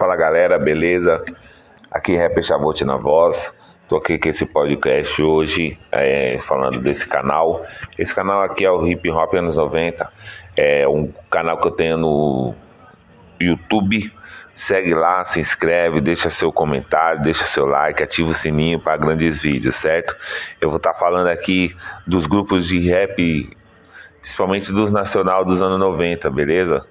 Fala galera, beleza? Aqui é Chavote na voz. Tô aqui com esse podcast hoje, é, falando desse canal. Esse canal aqui é o Hip Hop anos 90. É um canal que eu tenho no YouTube. Segue lá, se inscreve, deixa seu comentário, deixa seu like, ativa o sininho para grandes vídeos, certo? Eu vou estar tá falando aqui dos grupos de rap, principalmente dos nacional dos anos 90, beleza?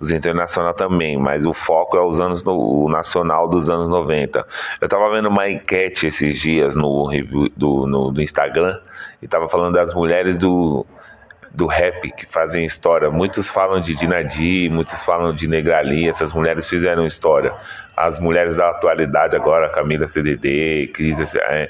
Os internacional também, mas o foco é os anos no, o nacional dos anos 90. Eu tava vendo uma enquete esses dias no, do, no, no Instagram e tava falando das mulheres do, do rap que fazem história. Muitos falam de Dinadi, muitos falam de Negrali, essas mulheres fizeram história. As mulheres da atualidade agora, Camila CDD, Cris, é,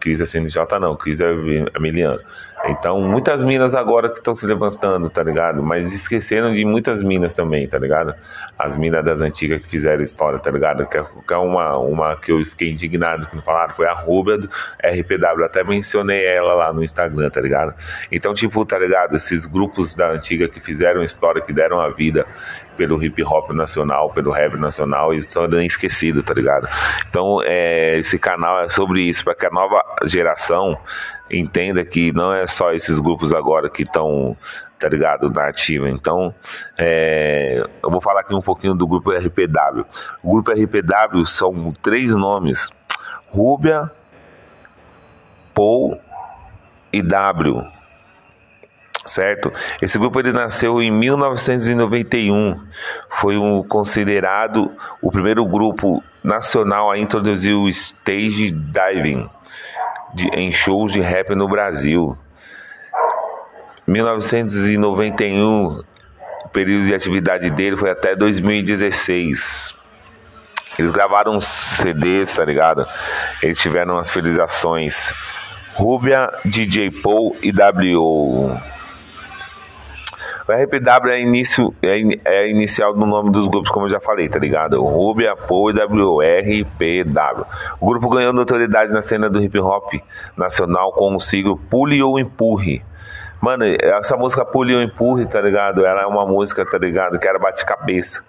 Cris SNJ não, Cris Emiliano. Então, muitas minas agora que estão se levantando, tá ligado? Mas esqueceram de muitas minas também, tá ligado? As minas das antigas que fizeram história, tá ligado? Que é, é uma, uma que eu fiquei indignado que não falaram, foi a Rubia do RPW. Até mencionei ela lá no Instagram, tá ligado? Então, tipo, tá ligado? Esses grupos da antiga que fizeram história, que deram a vida pelo hip hop nacional, pelo rap nacional, e são esquecidos, tá ligado? Então, é, esse canal é sobre isso, para que a nova geração entenda que não é só esses grupos agora que estão, tá ligado, na ativa. Então, é, eu vou falar aqui um pouquinho do grupo RPW. O grupo RPW são três nomes: Rúbia, Paul e W. Certo? Esse grupo ele nasceu em 1991. Foi um, considerado o primeiro grupo nacional a introduzir o stage diving de, em shows de rap no Brasil. 1991, o período de atividade dele foi até 2016. Eles gravaram CDs, tá ligado? Eles tiveram as felizações Rubia, DJ Paul e W. O RPW é, início, é, é inicial do nome dos grupos, como eu já falei, tá ligado? Rubia, Apo e WRPW. O grupo ganhou notoriedade na cena do hip hop nacional com o siglo Pule ou Empurre Mano, essa música Pule ou Empurre, tá ligado? Ela é uma música, tá ligado? Que era bate-cabeça.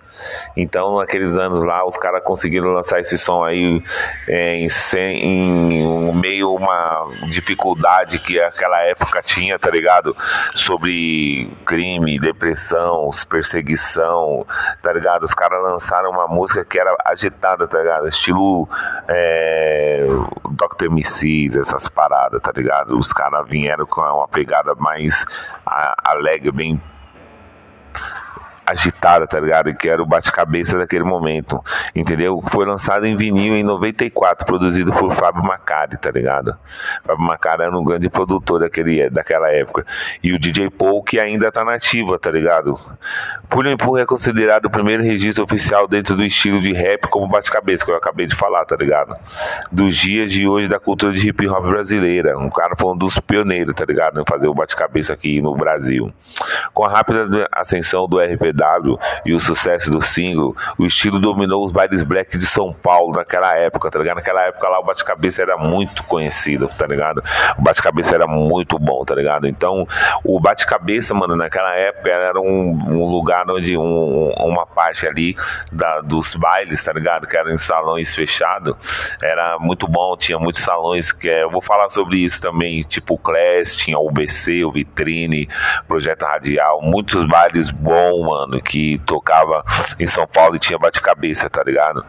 Então, naqueles anos lá, os caras conseguiram lançar esse som aí é, em, em uma dificuldade que aquela época tinha, tá ligado? Sobre crime, depressão, perseguição, tá ligado? Os caras lançaram uma música que era agitada, tá ligado? Estilo é, Dr. MCs, essas paradas, tá ligado? Os caras vieram com uma pegada mais alegre, bem agitada, tá ligado? Que era o bate-cabeça daquele momento, entendeu? Foi lançado em vinil em 94, produzido por Fábio Macari, tá ligado? Fábio Macari era um grande produtor daquele, daquela época. E o DJ Paul, que ainda tá nativa, tá ligado? Pulho Empurro é considerado o primeiro registro oficial dentro do estilo de rap como bate-cabeça, que eu acabei de falar, tá ligado? Dos dias de hoje da cultura de hip hop brasileira. Um cara foi um dos pioneiros, tá ligado? Em fazer o bate-cabeça aqui no Brasil. Com a rápida ascensão do RP E o sucesso do single, o estilo dominou os bailes black de São Paulo naquela época, tá ligado? Naquela época lá o bate-cabeça era muito conhecido, tá ligado? O bate-cabeça era muito bom, tá ligado? Então, o bate-cabeça, mano, naquela época era um, um lugar onde um, uma parte ali da, dos bailes, tá ligado? Que eram em salões fechados, era muito bom, tinha muitos salões que é, eu vou falar sobre isso também, tipo o Class, tinha o BC, o Vitrine, Projeto Radial, muitos bailes bons, mano mano, que tocava em São Paulo e tinha bate-cabeça, tá ligado?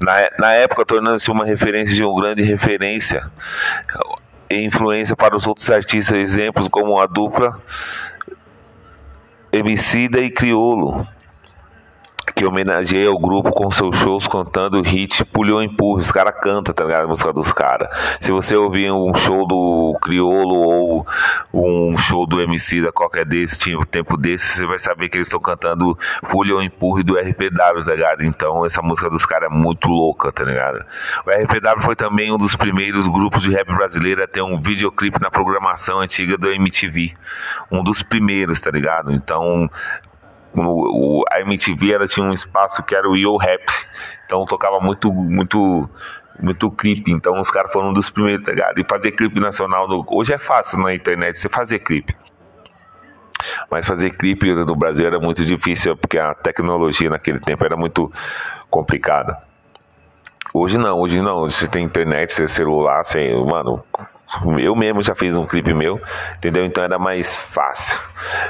Na, na época, tornando-se uma referência de uma grande referência e influência para os outros artistas, exemplos como a dupla Emicida e Criolo que homenageia o grupo com seus shows cantando hit Pulhou Empurra. Os caras cantam, tá ligado? A música dos caras. Se você ouvir um show do Criolo ou um show do MC da qualquer desse, tipo, tempo desse, você vai saber que eles estão cantando Pulhou Empurre do RPW, tá ligado? Então essa música dos caras é muito louca, tá ligado? O RPW foi também um dos primeiros grupos de rap brasileiro a ter um videoclipe na programação antiga do MTV. Um dos primeiros, tá ligado? Então o, a MTV ela tinha um espaço que era o Yo Rap, então tocava muito, muito, muito clipe. Então os caras foram um dos primeiros, tá ligado? E fazer clipe nacional, no, hoje é fácil na internet você fazer clipe. Mas fazer clipe no Brasil era muito difícil, porque a tecnologia naquele tempo era muito complicada. Hoje não, hoje não. Você tem internet, você celular, você, mano, eu mesmo já fiz um clipe meu, entendeu? Então era mais fácil.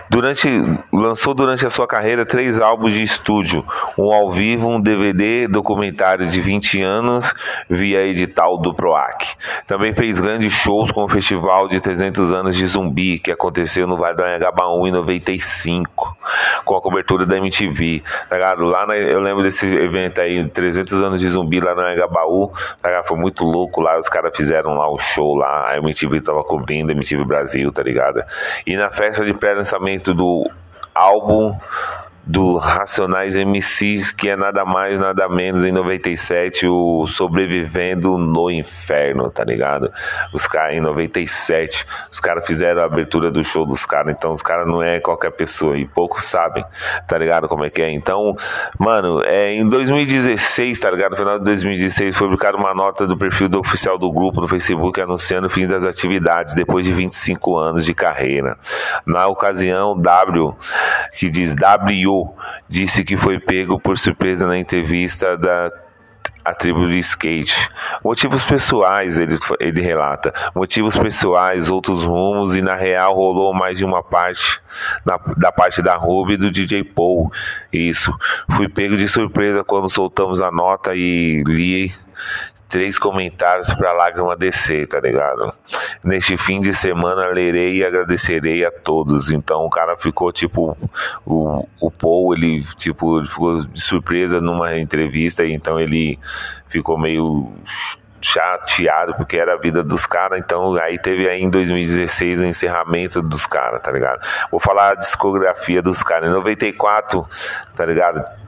Durante lançou durante a sua carreira três álbuns de estúdio, um ao vivo, um DVD, documentário de 20 anos via edital do Proac. Também fez grandes shows com o festival de 300 anos de Zumbi que aconteceu no Vale do Anhangabaú em 95, com a cobertura da MTV. Tá ligado? Lá na, eu lembro desse evento aí, 300 anos de Zumbi lá no Anhangabaú, tá? Foi muito louco lá, os caras fizeram lá o show lá a MTV tava cobrindo, a MTV Brasil, tá ligado? E na festa de pré-lançamento do álbum do Racionais MCs, que é nada mais, nada menos, em 97, o Sobrevivendo no Inferno, tá ligado? Os caras em 97, os caras fizeram a abertura do show dos caras, então os caras não é qualquer pessoa, e poucos sabem, tá ligado? Como é que é? Então, mano, é, em 2016, tá ligado? No final de 2016, foi publicada uma nota do perfil do oficial do grupo no Facebook anunciando o fim das atividades depois de 25 anos de carreira. Na ocasião, W, que diz W disse que foi pego por surpresa na entrevista da a tribo de skate. Motivos pessoais, ele, ele relata. Motivos pessoais, outros rumos, e na real rolou mais de uma parte na, da parte da Ruby do DJ Paul. Isso. Fui pego de surpresa quando soltamos a nota e li três comentários para lágrima descer, tá ligado? Neste fim de semana lerei e agradecerei a todos. Então o cara ficou tipo o, o Paul, ele tipo ficou de surpresa numa entrevista, então ele ficou meio chateado porque era a vida dos caras, então aí teve aí em 2016 o encerramento dos caras, tá ligado? Vou falar a discografia dos caras. Em 94, tá ligado?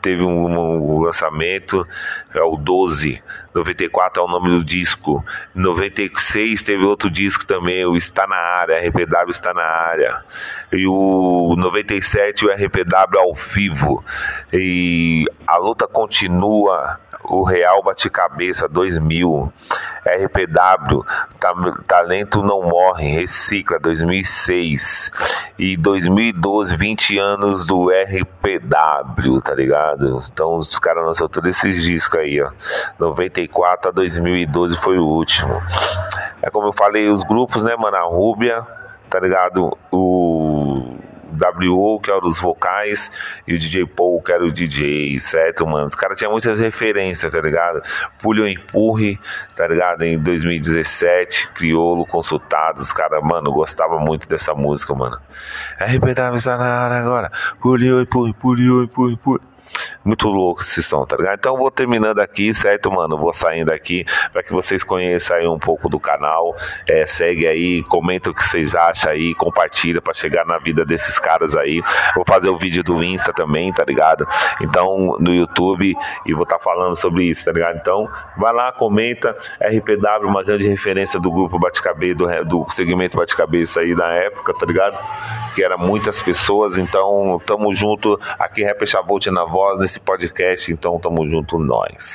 Teve um, um, lançamento, é o 12. 94 é o nome do disco. 96 teve outro disco também, o Está na Área, RPW Está na Área. E o 97 o RPW ao vivo. E a luta continua o Real Bate-Cabeça 2000, RPW, Talento Não Morre, Recicla 2006 e 2012, 20 anos do RPW, tá ligado? Então os caras lançaram todos esses discos aí, ó. 94 a 2012 foi o último. É como eu falei, os grupos, né, mano? A Rúbia, tá ligado? O WO, que era os vocais, e o DJ Paul, que era o DJ, certo, mano? Os caras tinham muitas referências, tá ligado? Pulho Empurre, tá ligado? Em 2017, Criolo Consultado, os caras, mano, gostava muito dessa música, mano. RPW está na área agora. Pulho Empurre, Pulho Empurre, Pulho. Muito louco esse som, tá ligado? Então vou terminando aqui, certo, mano? Vou saindo aqui para que vocês conheçam aí um pouco do canal. É, segue aí, comenta o que vocês acham aí, compartilha para chegar na vida desses caras aí. Vou fazer o vídeo do Insta também, tá ligado? Então, no YouTube e vou estar tá falando sobre isso, tá ligado? Então, vai lá, comenta. RPW, uma grande referência do grupo Bate-Cabeça, do, do segmento Bate-Cabeça aí na época, tá ligado? Que era muitas pessoas, então tamo junto aqui, Rap Chabot na voz, nesse podcast, então tamo junto nós.